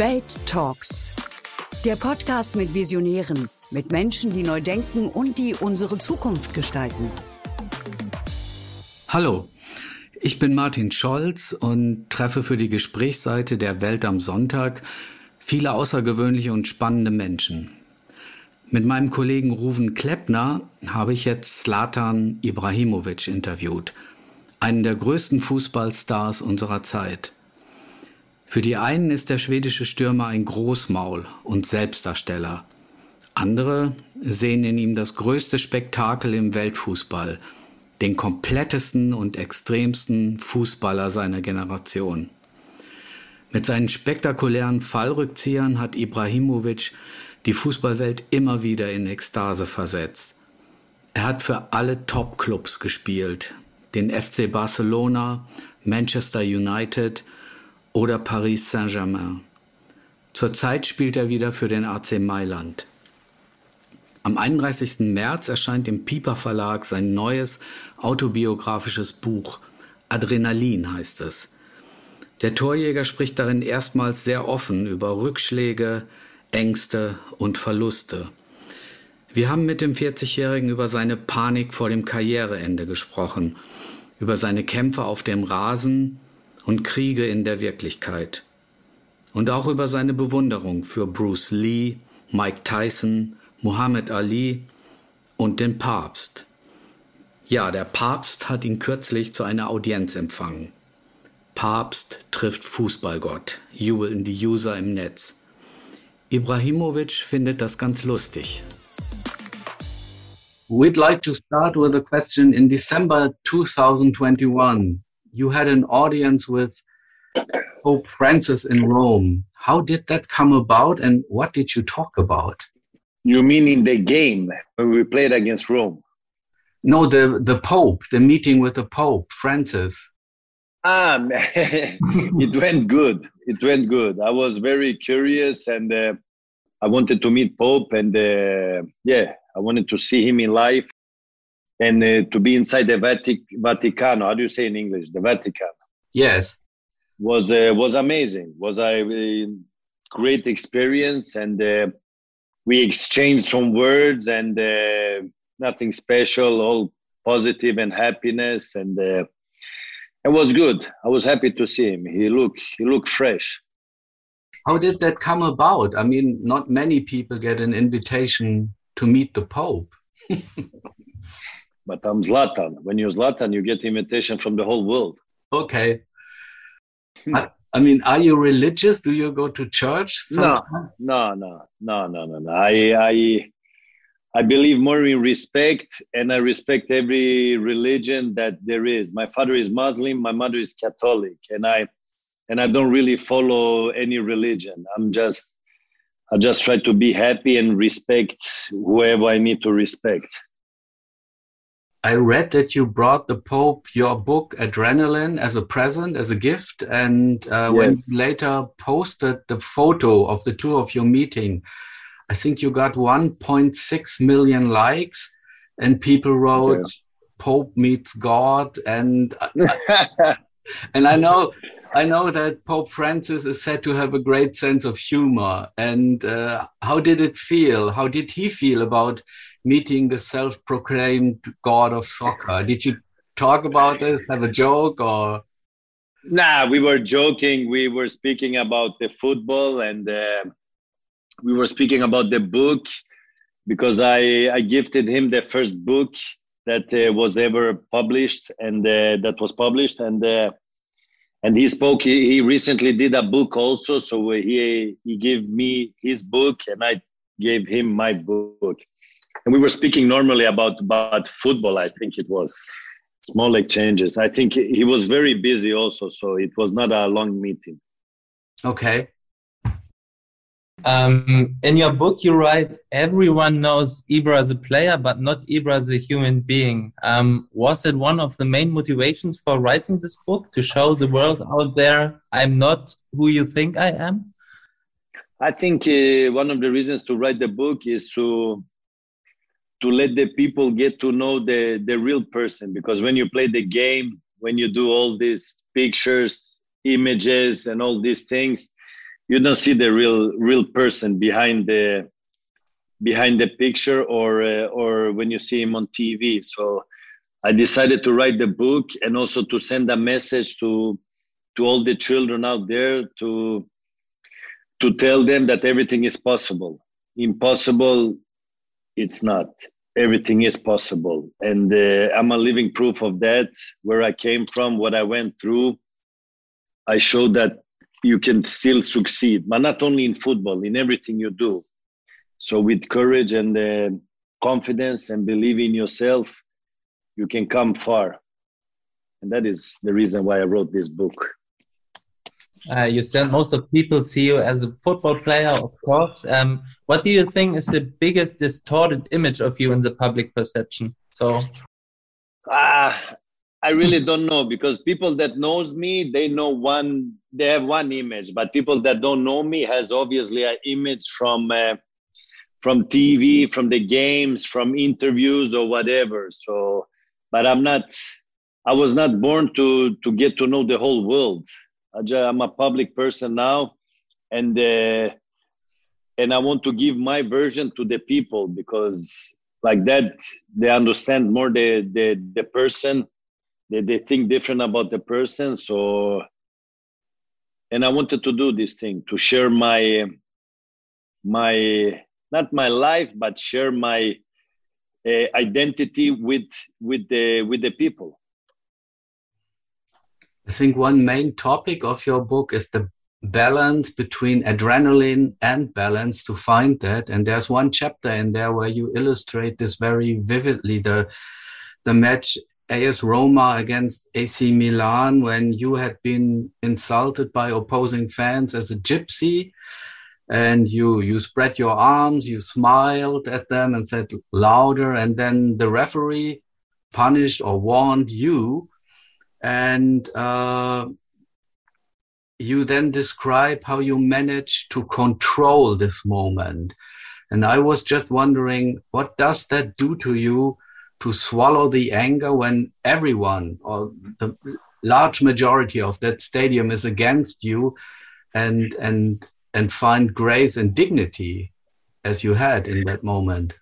Welt Talks. Der Podcast mit Visionären, mit Menschen, die neu denken und die unsere Zukunft gestalten. Hallo, ich bin Martin Scholz und treffe für die Gesprächsseite der Welt am Sonntag viele außergewöhnliche und spannende Menschen. Mit meinem Kollegen Ruven Kleppner habe ich jetzt Slatan Ibrahimovic interviewt, einen der größten Fußballstars unserer Zeit. Für die einen ist der schwedische Stürmer ein Großmaul und Selbstdarsteller. Andere sehen in ihm das größte Spektakel im Weltfußball, den komplettesten und extremsten Fußballer seiner Generation. Mit seinen spektakulären Fallrückziehern hat Ibrahimovic die Fußballwelt immer wieder in Ekstase versetzt. Er hat für alle Top-Clubs gespielt, den FC Barcelona, Manchester United, oder Paris Saint-Germain. Zurzeit spielt er wieder für den AC Mailand. Am 31. März erscheint im Piper Verlag sein neues autobiografisches Buch. Adrenalin heißt es. Der Torjäger spricht darin erstmals sehr offen über Rückschläge, Ängste und Verluste. Wir haben mit dem 40-Jährigen über seine Panik vor dem Karriereende gesprochen, über seine Kämpfe auf dem Rasen, und Kriege in der Wirklichkeit. Und auch über seine Bewunderung für Bruce Lee, Mike Tyson, Muhammad Ali und den Papst. Ja, der Papst hat ihn kürzlich zu einer Audienz empfangen. Papst trifft Fußballgott, jubeln die User im Netz. Ibrahimovic findet das ganz lustig. We'd like to start with a question in December 2021. You had an audience with Pope Francis in Rome. How did that come about and what did you talk about? You mean in the game when we played against Rome? No, the, the Pope, the meeting with the Pope, Francis. Ah, it went good. It went good. I was very curious and uh, I wanted to meet Pope and uh, yeah, I wanted to see him in life and uh, to be inside the Vatic- Vaticano. How do you say in English? The Vatican. Yes, was uh, was amazing. Was a uh, great experience, and uh, we exchanged some words and uh, nothing special, all positive and happiness, and uh, it was good. I was happy to see him. He looked he looked fresh. How did that come about? I mean, not many people get an invitation to meet the Pope. but I'm Zlatan. When you're Zlatan, you get invitation from the whole world. Okay. Hmm. I, I, mean, are you religious? Do you go to church? No, no, no, no, no, no, no. I, I, I believe more in respect, and I respect every religion that there is. My father is Muslim, my mother is Catholic, and I, and I don't really follow any religion. I'm just, I just try to be happy and respect whoever I need to respect. I read that you brought the Pope your book Adrenaline as a present, as a gift, and uh, yes. when you later posted the photo of the two of your meeting, I think you got 1.6 million likes, and people wrote yes. "Pope meets God," and and I know I know that Pope Francis is said to have a great sense of humor. And uh, how did it feel? How did he feel about meeting the self proclaimed god of soccer? Did you talk about this, have a joke, or? Nah, we were joking. We were speaking about the football and uh, we were speaking about the book because I, I gifted him the first book that uh, was ever published and uh, that was published. And uh, and he spoke he, he recently did a book also so he he gave me his book and i gave him my book. And we were speaking normally about about football i think it was. Small exchanges. I think he was very busy also so it was not a long meeting. Okay um, in your book, you write, everyone knows Ibra as a player, but not Ibra as a human being. Um, was it one of the main motivations for writing this book to show the world out there I'm not who you think I am? I think uh, one of the reasons to write the book is to to let the people get to know the the real person because when you play the game when you do all these pictures images and all these things you don't see the real real person behind the behind the picture or uh, or when you see him on TV. So I decided to write the book and also to send a message to to all the children out there to to tell them that everything is possible. Impossible, it's not. Everything is possible, and uh, I'm a living proof of that. Where I came from, what I went through, I showed that you can still succeed, but not only in football, in everything you do. So with courage and uh, confidence and believe in yourself, you can come far. And that is the reason why I wrote this book. Uh, you said most of people see you as a football player, of course. Um, what do you think is the biggest distorted image of you in the public perception? So, ah, I really don't know because people that knows me, they know one, they have one image, but people that don't know me has obviously an image from uh, from TV, from the games, from interviews or whatever. So, but I'm not, I was not born to to get to know the whole world. I'm a public person now, and uh, and I want to give my version to the people because like that they understand more the the the person they, they think different about the person so and i wanted to do this thing to share my my not my life but share my uh, identity with with the with the people. I think one main topic of your book is the balance between adrenaline and balance to find that. And there's one chapter in there where you illustrate this very vividly the the match AS Roma against AC Milan when you had been insulted by opposing fans as a gypsy and you you spread your arms you smiled at them and said louder and then the referee punished or warned you and uh, you then describe how you managed to control this moment. And i was just wondering what does that do to you to swallow the anger when everyone or the large majority of that stadium is against you and and and find grace and dignity as you had in that moment?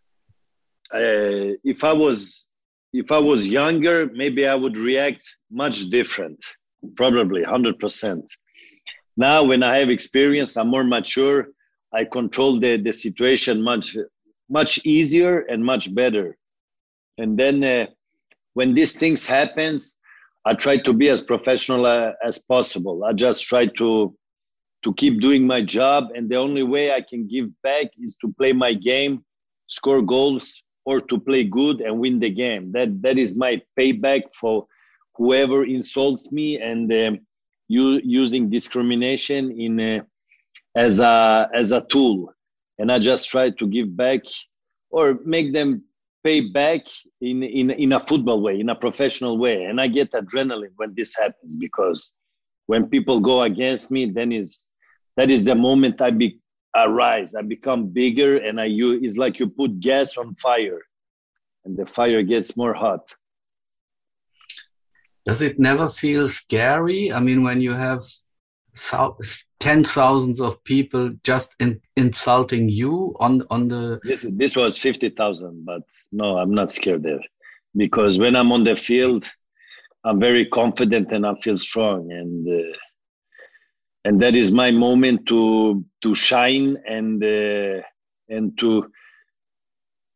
Uh, if i was if i was younger maybe i would react much different probably 100% now when i have experience i'm more mature i control the, the situation much much easier and much better and then uh, when these things happens i try to be as professional uh, as possible. I just try to to keep doing my job. And the only way i can give back is to play my game score goals or to play good and win the game. That that is my payback for whoever insults me and um, you using discrimination in uh, as a as a tool. And i just try to give back or make them pay back in, in, in a football way, in a professional way. And I get adrenaline when this happens because when people go against me, then is that is the moment I be I rise, I become bigger, and I you it's like you put gas on fire, and the fire gets more hot. Does it never feel scary? I mean, when you have ten thousands of people just in, insulting you on on the this this was 50,000 but no I'm not scared there because when I'm on the field I'm very confident and I feel strong and uh, and that is my moment to to shine and uh, and to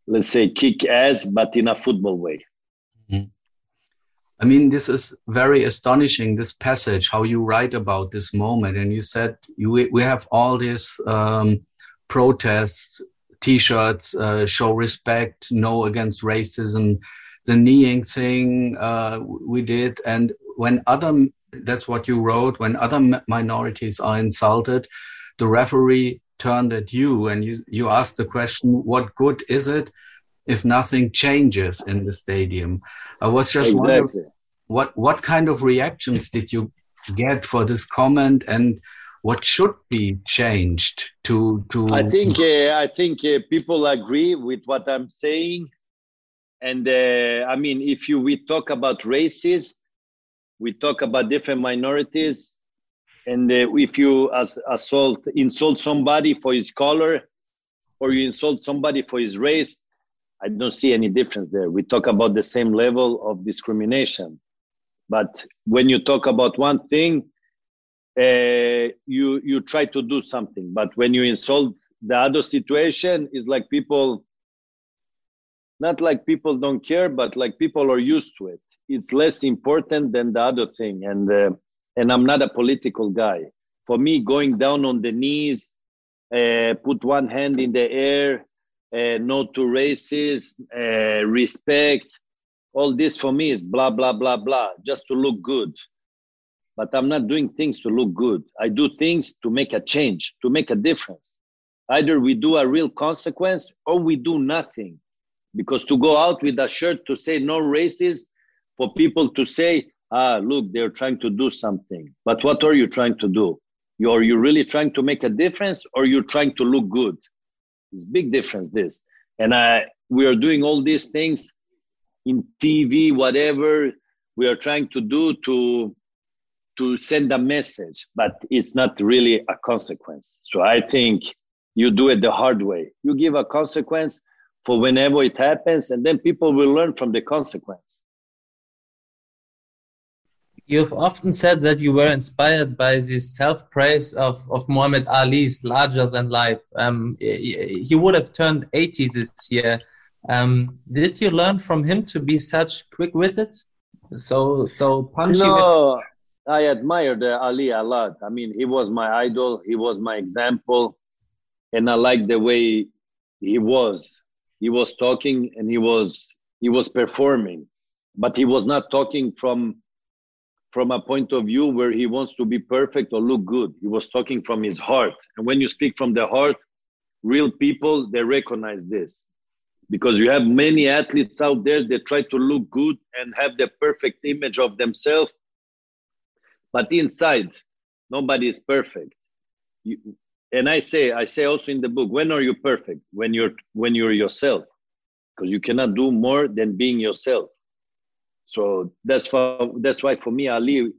let's say kick ass but in a football way. I mean, this is very astonishing, this passage, how you write about this moment. And you said you, we have all these um, protests, t shirts, uh, show respect, no against racism, the kneeing thing uh, we did. And when other, that's what you wrote, when other minorities are insulted, the referee turned at you and you, you asked the question, what good is it? If nothing changes in the stadium. I was just exactly. wondering what what kind of reactions did you get for this comment and what should be changed to to I think uh, I think uh, people agree with what I'm saying and uh, I mean if you we talk about races we talk about different minorities and uh, if you assault insult somebody for his color or you insult somebody for his race i don't see any difference there. We talk about the same level of discrimination but when you talk about one thing uh, you you try to do something but when you insult the other situation is like people not like people don't care but like people are used to it. It's less important than the other thing and uh, and i'm not a political guy. For me going down on the knees uh, put one hand in the air uh, no to races uh, respect. All this for me is blah blah blah blah just to look good. But i'm not doing things to look good. I do things to make a change to make a difference. Either we do a real consequence or we do nothing. Because to go out with a shirt to say no racism for people to say ah look they're trying to do something. But what are you trying to do? You are you really trying to make a difference or you're trying to look good it's big difference this. And i we are doing all these things in tv whatever we are trying to do to to send a message but it's not really a consequence. So i think you do it the hard way. You give a consequence for whenever it happens and then people will learn from the consequence You've often said that you were inspired by the self praise of, of Muhammad Ali's larger than life. Um, he would have turned 80 this year. Um, did you learn from him to be such quick witted? So, so punchy? No, I admired Ali a lot. I mean, he was my idol, he was my example, and I like the way he was. He was talking and he was he was performing, but he was not talking from from a point of view where he wants to be perfect or look good. He was talking from his heart. And when you speak from the heart, real people, they recognize this. Because you have many athletes out there that try to look good and have the perfect image of themselves. But inside, nobody is perfect. You, and I say, I say also in the book, when are you perfect? When you're when you're yourself. Because you cannot do more than being yourself. So that's why that's why for me Ali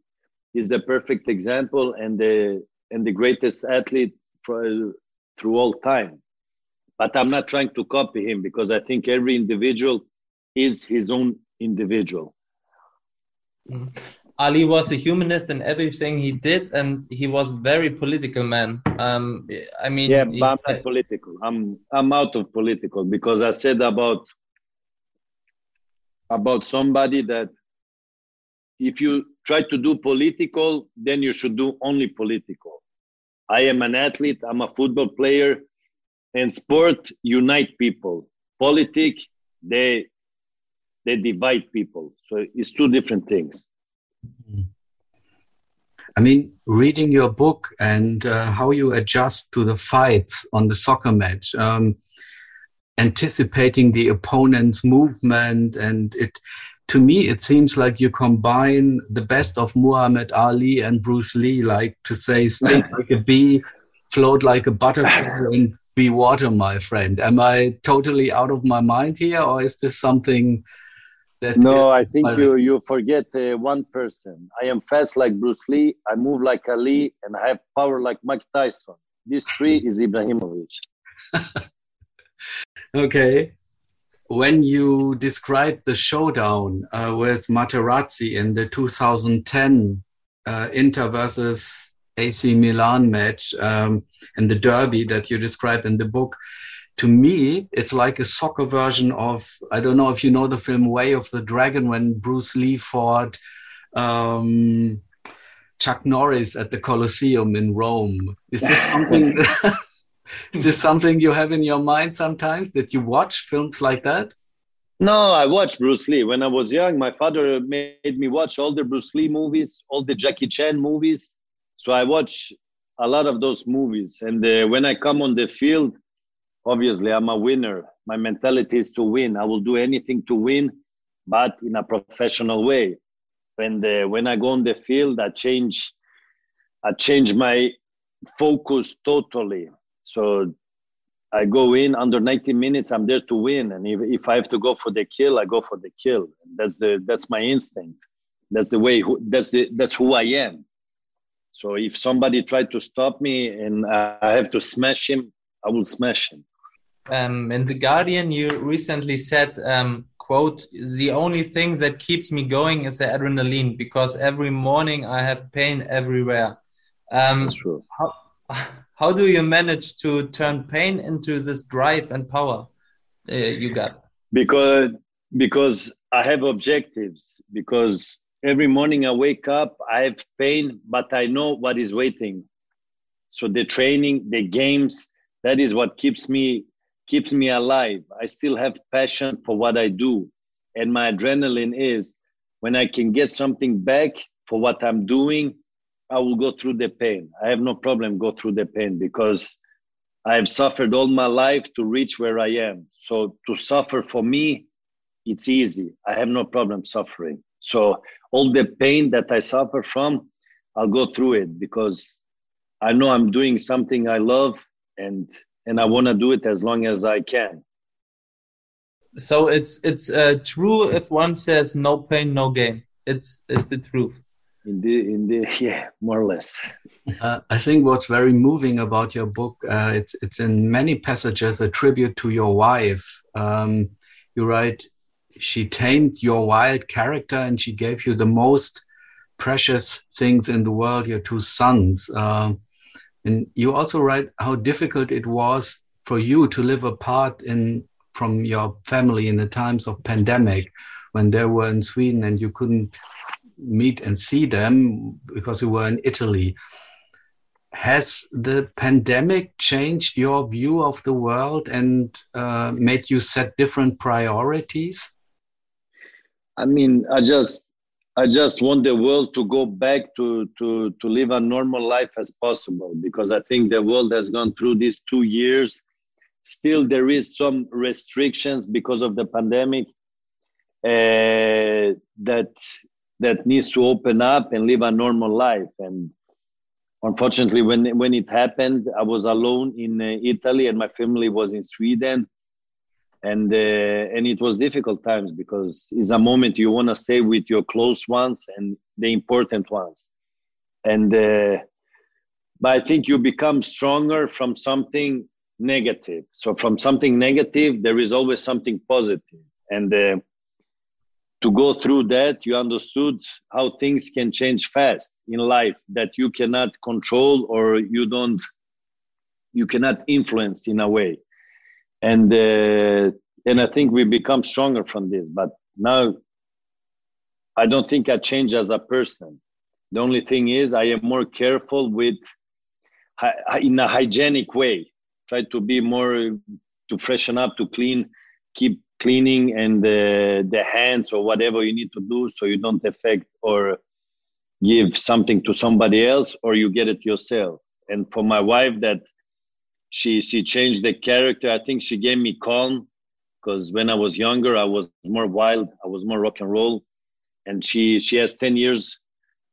is the perfect example and the and the greatest athlete for, through all time. But I'm not trying to copy him because I think every individual is his own individual. Mm. Ali was a humanist in everything he did, and he was very political man. Um, I mean, yeah, but I'm not political. I'm I'm out of political because I said about about somebody that if you try to do political, then you should do only political. I am an athlete, I'm a football player, and sport unite people. Politic, they they divide people. So it's two different things. I mean, reading your book and uh, how you adjust to the fights on the soccer match. Um, anticipating the opponent's movement. And it to me it seems like you combine the best of muhammad ali and bruce lee like to say stay like a bee float like a butterfly and be water my friend. Am i totally out of my mind here or is this something that no i think you you forget uh, one person. I am fast like bruce lee. I move like ali and i have power like mike tyson. This three is ibrahimovic Okay. When you described the showdown uh, with Materazzi in the 2010 uh, Inter versus AC Milan match um, and the derby that you described in the book, to me, it's like a soccer version of I don't know if you know the film Way of the Dragon when Bruce Lee fought um, Chuck Norris at the Colosseum in Rome. Is this something? Is this something you have in your mind sometimes that you watch films like that? No, I watched Bruce Lee. When I was young, my father made me watch all the Bruce Lee movies, all the Jackie Chan movies. So I watch a lot of those movies. And uh, when I come on the field, obviously I'm a winner. My mentality is to win. I will do anything to win, but in a professional way. And uh, when I go on the field, I change, I change my focus totally. So I go in under 90 minutes. I'm there to win, and if, if I have to go for the kill, I go for the kill. That's the that's my instinct. That's the way. Who, that's the that's who I am. So if somebody tried to stop me and I have to smash him, I will smash him. Um, in the Guardian, you recently said, um, "quote The only thing that keeps me going is the adrenaline because every morning I have pain everywhere." Um, That's true. How, how do you manage to turn pain into this drive and power uh, you got? Because because I have objectives. Because every morning I wake up, I have pain, but I know what is waiting. So the training, the games, that is what keeps me keeps me alive. I still have passion for what I do, and my adrenaline is when I can get something back for what I'm doing. I will go through the pain. I have no problem go through the pain because I have suffered all my life to reach where I am. So to suffer for me, it's easy. I have no problem suffering. So all the pain that I suffer from, I'll go through it because I know I'm doing something I love and and I want to do it as long as I can. So it's it's uh, true if one says no pain, no gain. It's it's the truth. Indeed, the yeah, more or less. Uh, I think what's very moving about your book, uh, it's it's in many passages a tribute to your wife. Um, you write, she tamed your wild character and she gave you the most precious things in the world, your two sons. Um, and you also write how difficult it was for you to live apart in from your family in the times of pandemic when they were in Sweden and you couldn't meet and see them because you were in Italy. Has the pandemic changed your view of the world and uh, made you set different priorities? I mean, I just I just want the world to go back to, to, to live a normal life as possible because I think the world has gone through these two years. Still, there is some restrictions because of the pandemic uh, that that needs to open up and live a normal life. And unfortunately, when when it happened, I was alone in uh, Italy and my family was in Sweden. And uh, and it was difficult times because it's a moment you want to stay with your close ones and the important ones. And uh, but i think you become stronger from something negative. So from something negative there is always something positive. And uh, to go through that you understood how things can change fast in life that you cannot control or you don't you cannot influence in a way and uh, and I think we become stronger from this. But now, I don't think I change as a person. The only thing is I am more careful with in a hygienic way. Try to be more to freshen up, to clean, keep cleaning and the the hands or whatever you need to do so you don't affect or give something to somebody else or you get it yourself. And for my wife, that she she changed the character. I think she gave me calm because when I was younger, I was more wild. I was more rock and roll, and she she has ten years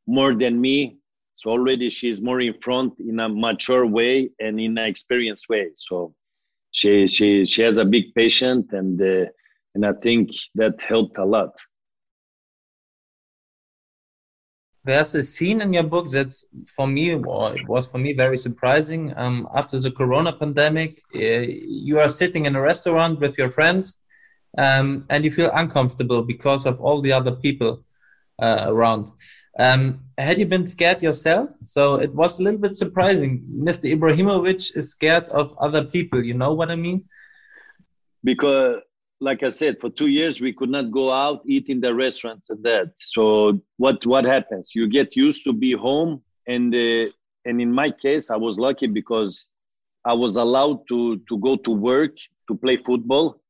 more than me. So already she's more in front in a mature way and in an experienced way. So she she she has a big patient, and uh, and I think that helped a lot. there's a scene in your book that for me or it was for me very surprising. Um, after the corona pandemic uh, you are sitting in a restaurant with your friends um, and you feel uncomfortable because of all the other people uh, around. Um, had you been scared yourself? So it was a little bit surprising. Mr ibrahimovic is scared of other people you know what i mean? Because like I said, for two years we could not go out, eat in the restaurants and that. So what what happens? You get used to be home, and uh, and in my case, I was lucky because I was allowed to to go to work to play football,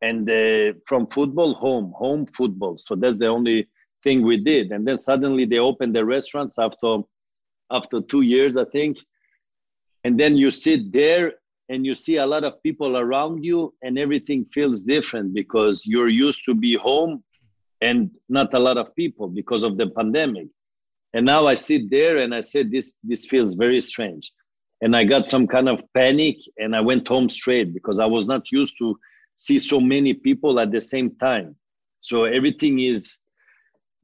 and uh, from football home, home football. So that's the only thing we did. And then suddenly they opened the restaurants after after two years, I think. And then you sit there and you see a lot of people around you and everything feels different because you're used to be home and not a lot of people because of the pandemic. And now i sit there and i said this this feels very strange. And i got some kind of panic and i went home straight because i was not used to see so many people at the same time. So everything is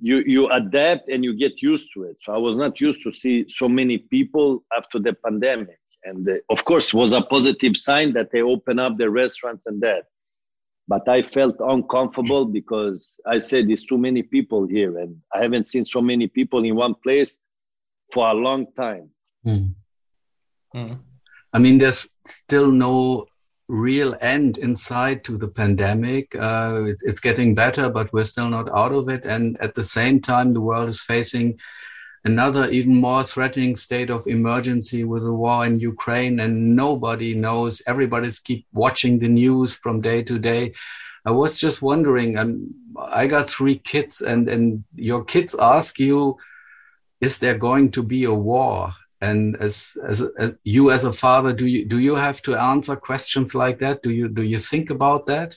you you adapt and you get used to it. So I was not used to see so many people after the pandemic, and uh, of course was a positive sign that they open up the restaurants and that. But I felt uncomfortable because I said there's too many people here, and I haven't seen so many people in one place for a long time. Mm. Mm. I mean, there's still no real end inside to the pandemic. Uh, it's, it's, getting better, but we're still not out of it. And at the same time, the world is facing another even more threatening state of emergency with the war in Ukraine, and nobody knows. Everybody's keep watching the news from day to day. I was just wondering, and I got three kids, and and your kids ask you, is there going to be a war? and as, as, as you as a father do you do you have to answer questions like that do you do you think about that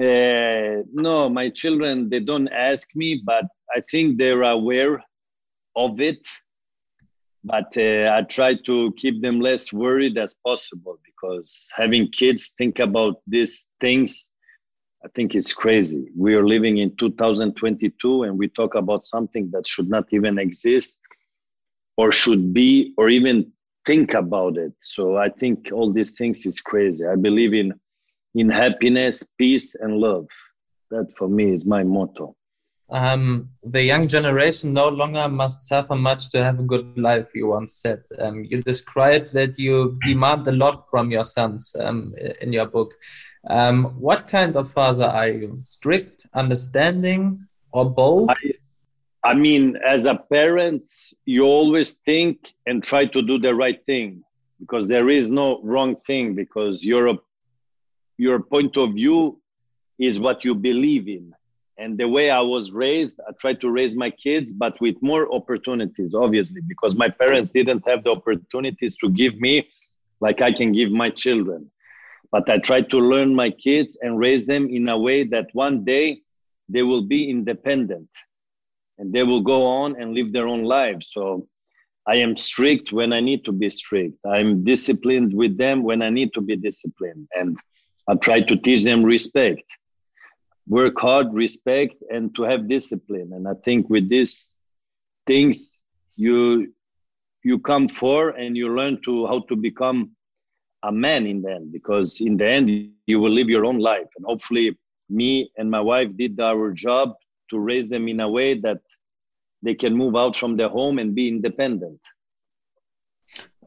uh, no my children they don't ask me but i think they're aware of it but uh, i try to keep them less worried as possible because having kids think about these things i think it's crazy. We are living in 2022 and we talk about something that should not even exist or should be or even think about it. So i think all these things is crazy. I believe in in happiness peace and love. That for me is my motto um, the young generation no longer must suffer much to have a good life you once said. Um, you described that you demand a lot from your sons um, in your book. Um, what kind of father are you? Strict understanding or both I, I mean, as a parent, you always think and try to do the right thing because there is no wrong thing because your your point of view is what you believe in. And the way I was raised, I tried to raise my kids, but with more opportunities, obviously, because my parents didn't have the opportunities to give me like I can give my children. But I tried to learn my kids and raise them in a way that one day they will be independent and they will go on and live their own lives. So I am strict when I need to be strict. I'm disciplined with them when I need to be disciplined. And I try to teach them respect, work hard, respect, and to have discipline. And I think with these things, you you come for and you learn to how to become a man in the end because in the end you will live your own life and hopefully me and my wife did our job to raise them in a way that they can move out from their home and be independent.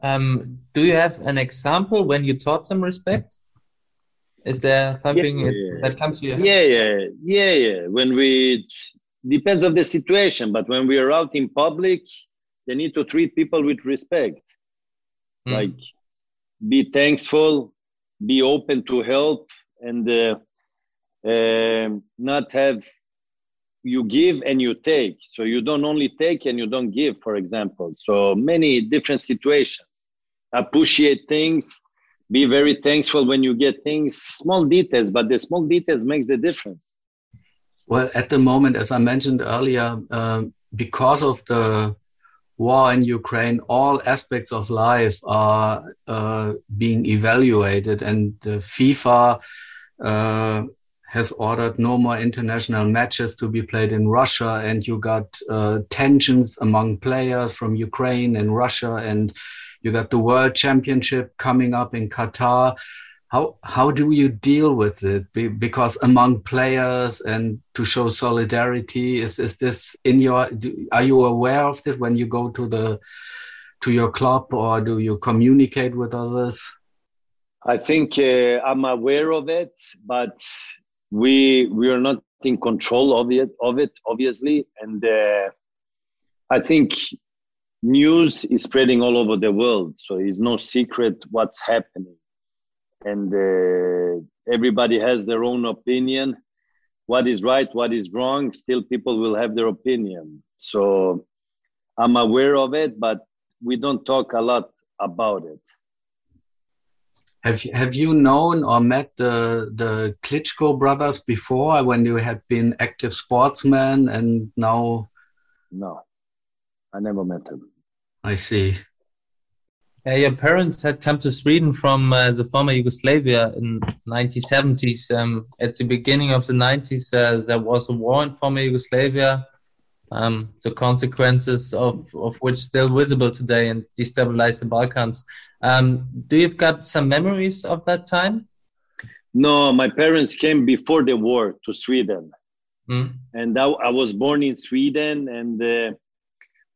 Um, do you have an example when you taught them respect? Is there something yeah, yeah. that comes to you? Yeah, yeah, yeah, yeah. When we depends of the situation, but when we are out in public, they need to treat people with respect. Mm. Like, be thankful, be open to help, and uh, uh, not have you give and you take so you don't only take and you don't give for example so many different situations appreciate things be very thankful when you get things small details but the small details makes the difference. Well at the moment as i mentioned earlier uh, because of the war in ukraine all aspects of life are uh, being evaluated and the fifa uh, has ordered no more international matches to be played in Russia, and you got uh, tensions among players from Ukraine and Russia, and you got the World Championship coming up in Qatar. How how do you deal with it? Be, because among players and to show solidarity, is is this in your? Do, are you aware of it when you go to the to your club, or do you communicate with others? I think uh, I'm aware of it, but we we are not in control of it of it obviously and uh, i think news is spreading all over the world so it's no secret what's happening. And uh, everybody has their own opinion. What is right what is wrong still people will have their opinion. So i'm aware of it but we don't talk a lot about it. Have Have you known or met the the Klitschko brothers before, when you had been active sportsmen, and now? No, I never met him. I see. Yeah, your parents had come to Sweden from uh, the former Yugoslavia in 1970s. Um, at the beginning of the 90s, uh, there was a war in former Yugoslavia. um, the consequences of, of which still visible today and destabilized the Balkans. Um, do you've got some memories of that time? No, my parents came before the war to Sweden, mm. and I, I, was born in Sweden. And uh,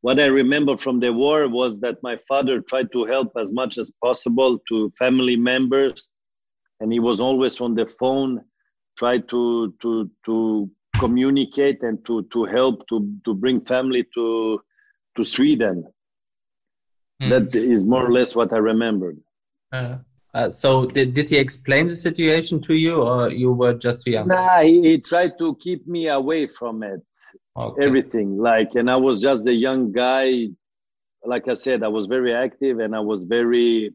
what I remember from the war was that my father tried to help as much as possible to family members, and he was always on the phone, tried to to to communicate and to to help to to bring family to to Sweden. Mm. That is more or less what I remembered. Uh, uh, so did, did he explain the situation to you or you were just too young? Nah, he, he tried to keep me away from it. Okay. Everything like and I was just a young guy. Like I said, I was very active and I was very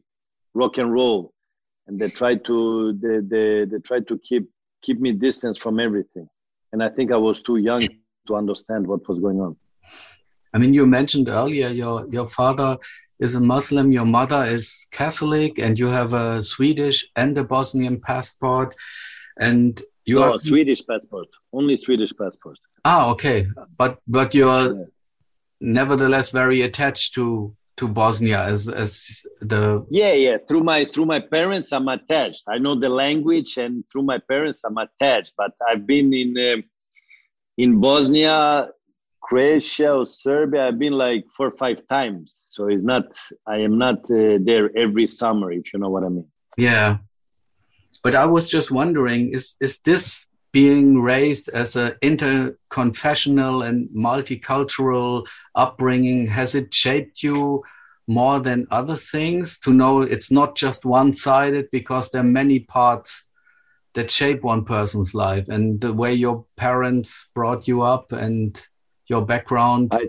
rock and roll. And they tried to they, they, they tried to keep keep me distance from everything and I think I was too young to understand what was going on. I mean, you mentioned earlier your your father is a Muslim, your mother is Catholic, and you have a Swedish and a Bosnian passport, and you no, are Swedish passport, only Swedish passport. Ah, okay, but but you're yeah. nevertheless very attached to to Bosnia as as the yeah yeah through my through my parents I'm attached. I know the language and through my parents I'm attached. But I've been in uh, in Bosnia, Croatia, or Serbia. I've been like four or five times. So it's not I am not uh, there every summer if you know what I mean. Yeah, but I was just wondering is is this being raised as an interconfessional and multicultural upbringing has it shaped you more than other things? To know it's not just one-sided because there are many parts that shape one person's life and the way your parents brought you up and your background. I,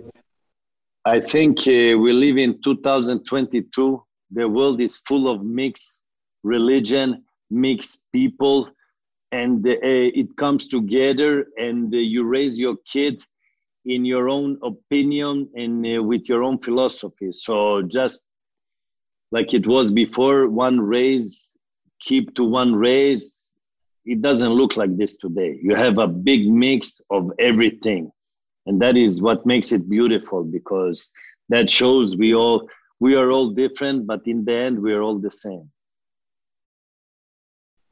I think uh, we live in 2022 the world is full of mixed religion mixed people and uh, it comes together and uh, you raise your kid in your own opinion and uh, with your own philosophy. So just like it was before one raise keep to one raise. It doesn't look like this today. You have a big mix of everything. And that is what makes it beautiful because that shows we all we are all different but in the end we are all the same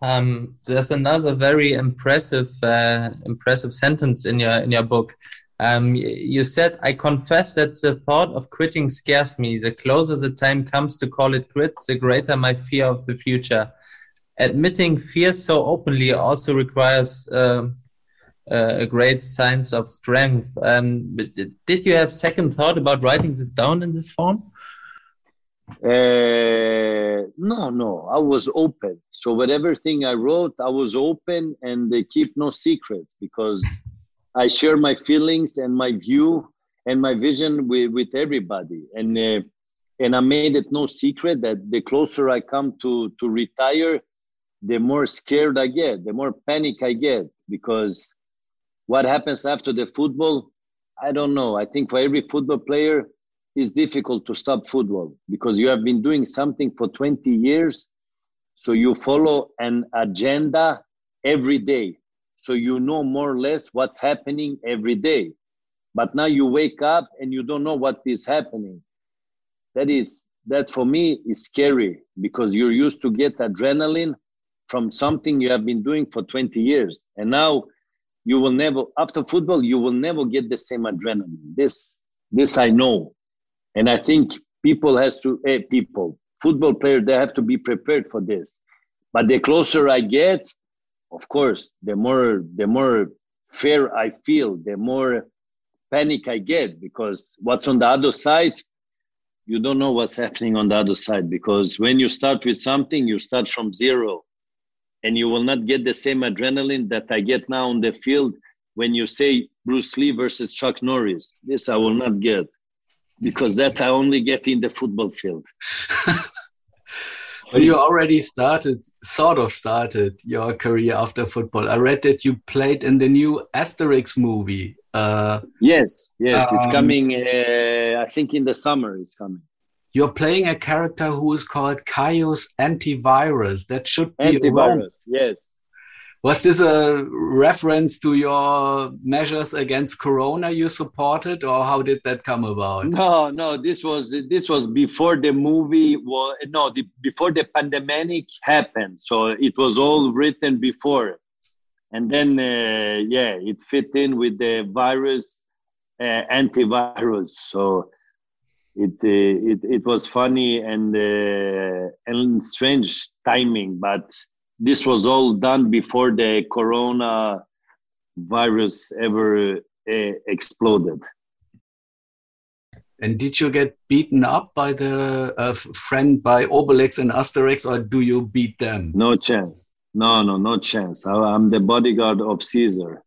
um, there's another very impressive uh, impressive sentence in your in your book. Um, you said, "I confess that the thought of quitting scares me. The closer the time comes to call it quits, the greater my fear of the future." Admitting fear so openly also requires uh, a great sense of strength. Um, did you have second thought about writing this down in this form? Uh, no, no, I was open. So whatever thing I wrote, I was open and they keep no secrets because I share my feelings and my view and my vision with, with everybody. And uh, and I made it no secret that the closer I come to to retire, the more scared I get, the more panic I get because what happens after the football, I don't know. I think for every football player, it's difficult to stop football because you have been doing something for 20 years. So you follow an agenda every day. So you know more or less what's happening every day. But now you wake up and you don't know what is happening. That is, that for me is scary because you're used to get adrenaline from something you have been doing for 20 years. And now you will never, after football, you will never get the same adrenaline. This, this I know and I think people has to eh, people football players they have to be prepared for this. But the closer I get, of course, the more the more fear I feel, the more panic I get because what's on the other side, you don't know what's happening on the other side because when you start with something, you start from zero and you will not get the same adrenaline that I get now on the field when you say Bruce Lee versus Chuck Norris. This I will not get because that I only get in the football field. well, you already started, sort of started your career after football. I read that you played in the new Asterix movie. Uh, yes, yes, um, it's coming. Uh, I think in the summer it's coming. You're playing a character who is called Caius Antivirus. That should be Antivirus. Yes. Was this a reference to your measures against Corona you supported, or how did that come about? No, no. This was this was before the movie was no the, before the pandemic happened. So it was all written before, and then uh, yeah, it fit in with the virus uh, antivirus. So it, uh, it it was funny and uh, and strange timing, but this was all done before the corona virus ever uh, exploded. And did you get beaten up by the uh, friend by Obelix and Asterix, or do you beat them? No chance. No, no, no chance. I, I'm the bodyguard of Caesar.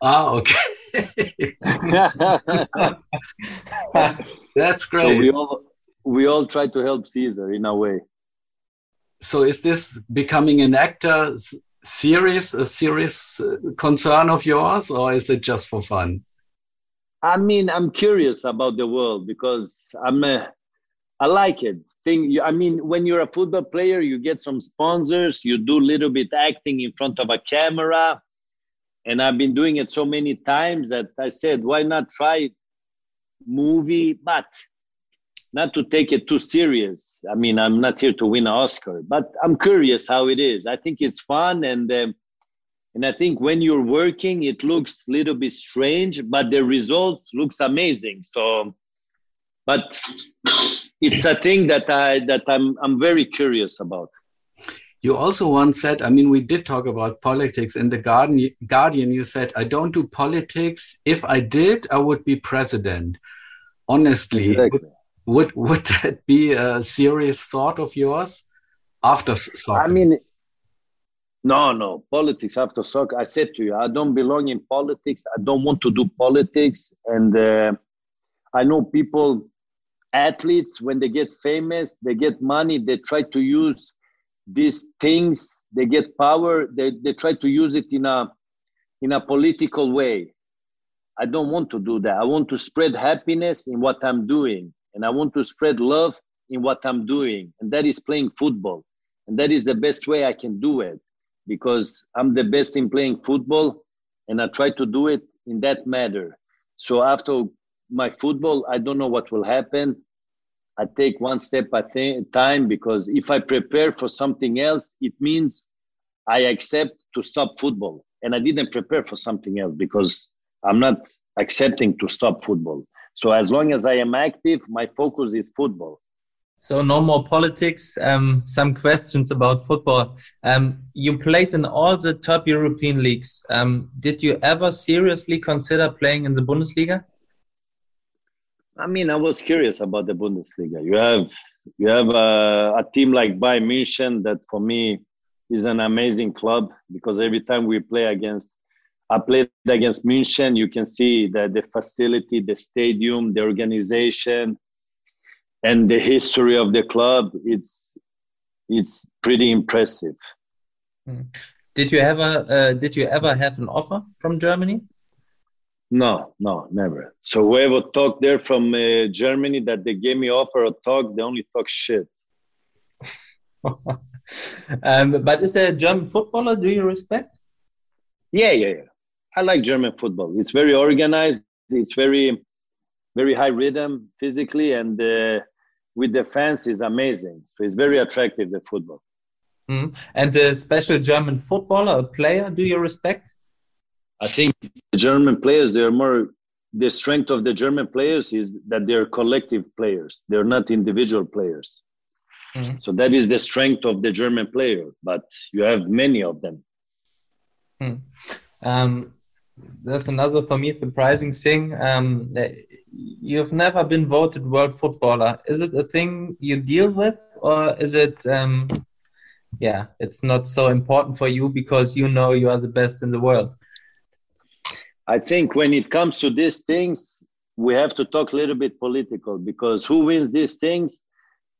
Ah, okay. That's great. So we all we all try to help Caesar in a way so is this becoming an actor serious a serious uh, concern of yours or is it just for fun? I mean i'm curious about the world because i'm a, i like it. Thing i mean when you're a football player you get some sponsors you do a little bit acting in front of a camera. And i've been doing it so many times that i said why not try movie? But not to take it too serious. I mean, I'm not here to win an Oscar, but I'm curious how it is. I think it's fun, and um, and I think when you're working, it looks a little bit strange, but the results looks amazing. So, but it's a thing that I that I'm I'm very curious about. You also once said, I mean, we did talk about politics in the Guardian. Guardian, you said, I don't do politics. If I did, I would be president. Honestly, exactly would would that be a serious thought of yours after soccer? I mean, no, no politics after soccer. I said to you, I don't belong in politics. I don't want to do politics, and uh, I know people, athletes, when they get famous, they get money. They try to use these things. They get power. They they try to use it in a in a political way. I don't want to do that. I want to spread happiness in what I'm doing and I want to spread love in what I'm doing, and that is playing football. And that is the best way I can do it because I'm the best in playing football, and I try to do it in that matter. So after my football, I don't know what will happen. I take one step at a time because if I prepare for something else, it means I accept to stop football. And I didn't prepare for something else because I'm not accepting to stop football. So as long as I am active, my focus is football. So no more politics. Um, some questions about football. Um, you played in all the top European leagues. Um, did you ever seriously consider playing in the Bundesliga? I mean, I was curious about the Bundesliga. You have you have a, a team like Bayern München that for me is an amazing club because every time we play against I played against München. You can see that the facility, the stadium, the organization, and the history of the club. It's it's pretty impressive. Hmm. Did you ever uh, did you ever have an offer from Germany? No, no, never. So whoever talked there from uh, Germany that they gave me offer or talk, they only talk shit. um, but is there a German footballer do you respect? Yeah, yeah, yeah. I like German football. It's very organized. It's very, very high rhythm physically, and uh, with the fans is amazing. So it's very attractive the football. Mm. And a special German footballer, a player, do you respect? I think the German players they are more. The strength of the German players is that they're collective players. They're not individual players. Mm. So that is the strength of the German player. But you have many of them. Mm. Um, that's another for me surprising thing. Um, you've never been voted world footballer. Is it a thing you deal with, or is it? Um, yeah, it's not so important for you because you know you are the best in the world. I think when it comes to these things, we have to talk a little bit political because who wins these things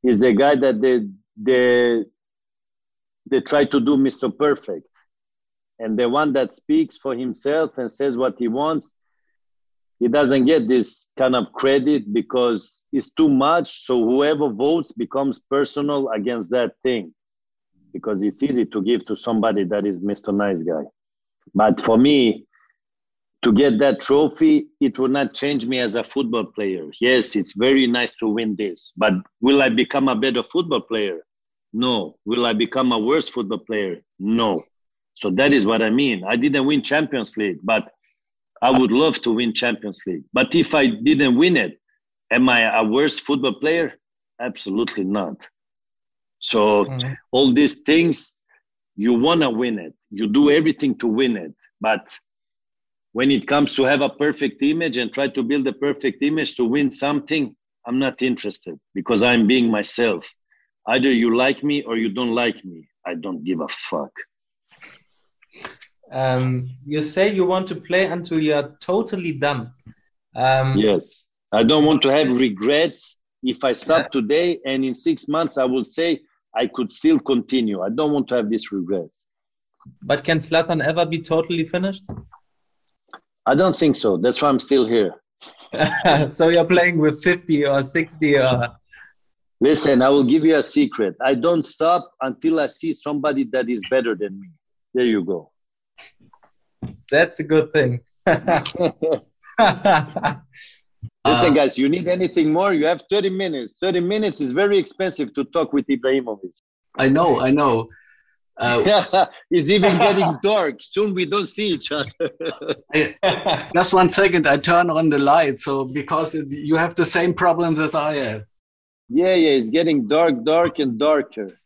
is the guy that they they they try to do Mr. Perfect and the one that speaks for himself and says what he wants he doesn't get this kind of credit because it's too much so whoever votes becomes personal against that thing because it's easy to give to somebody that is Mr. Nice Guy. But for me, to get that trophy, it will not change me as a football player. Yes, it's very nice to win this, but will I become a better football player? No. Will I become a worse football player? No. So that is what I mean. I didn't win Champions League, but I would love to win Champions League. But if I didn't win it, am I a worse football player? Absolutely not. So mm-hmm. all these things, you want to win it. You do everything to win it. But when it comes to have a perfect image and try to build a perfect image to win something, I'm not interested because I'm being myself. Either you like me or you don't like me. I don't give a fuck. Um, you say you want to play until you are totally done. Um, yes, I don't want to have regrets. If I stop today and in six months I will say I could still continue. I don't want to have these regrets. But can Zlatan ever be totally finished? I don't think so. That's why I'm still here. so you're playing with 50 or 60 or Listen, I will give you a secret. I don't stop until I see somebody that is better than me. There you go. That's a good thing. Listen, guys, you need anything more? You have 30 minutes. 30 minutes is very expensive to talk with Ibrahimovic. I know, I know. Uh, it's even getting dark. Soon we don't see each other. just one second, I turn on the light. So, because you have the same problems as I have. Yeah, yeah, it's getting dark, dark, and darker.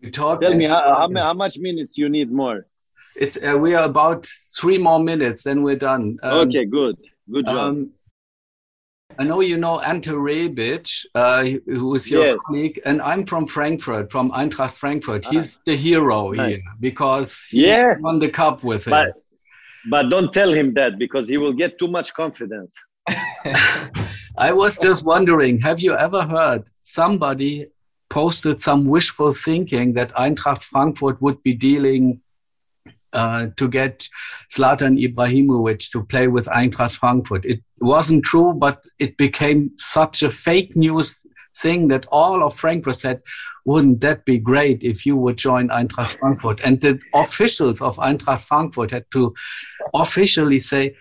You talk. Tell me how, how, how, much minutes you need more. It's uh, we are about three more minutes, then we're done. Um, okay, good, good job. Um, I know you know Ante Rebic, uh, who is your yes. colleague, and I'm from Frankfurt, from Eintracht Frankfurt. He's ah, the hero nice. here because he yeah. won the cup with him. But, but don't tell him that because he will get too much confidence. I was just wondering, have you ever heard somebody posted some wishful thinking that Eintracht Frankfurt would be dealing uh, to get Zlatan Ibrahimovic to play with Eintracht Frankfurt. It wasn't true, but it became such a fake news thing that all of Frankfurt said, wouldn't that be great if you would join Eintracht Frankfurt? And the officials of Eintracht Frankfurt had to officially say,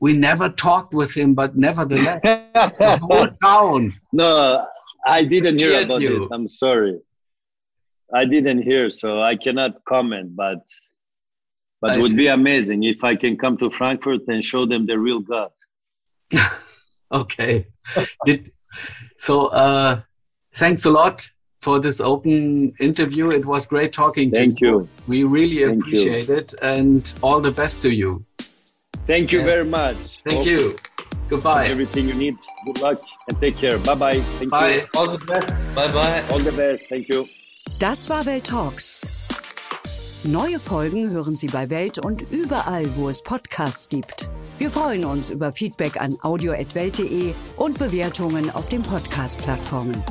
we never talked with him, but nevertheless, the whole town. No, I didn't hear about you. this. I'm sorry. I didn't hear, so I cannot comment. But but it would be amazing if I can come to Frankfurt and show them the real God. okay. Did, so uh, thanks a lot for this open interview. It was great talking Thank to you. you. We really Thank appreciate you. it, and all the best to you. Thank you very much. Thank Hope you. Goodbye. Everything you need. Good luck and take care. Bye bye. Thank bye. you. All the best. Bye bye. All the best. Thank you. Das war Welt Talks. Neue Folgen hören Sie bei Welt und überall, wo es Podcasts gibt. Wir freuen uns über Feedback an audio.welt.de und Bewertungen auf den Podcast-Plattformen.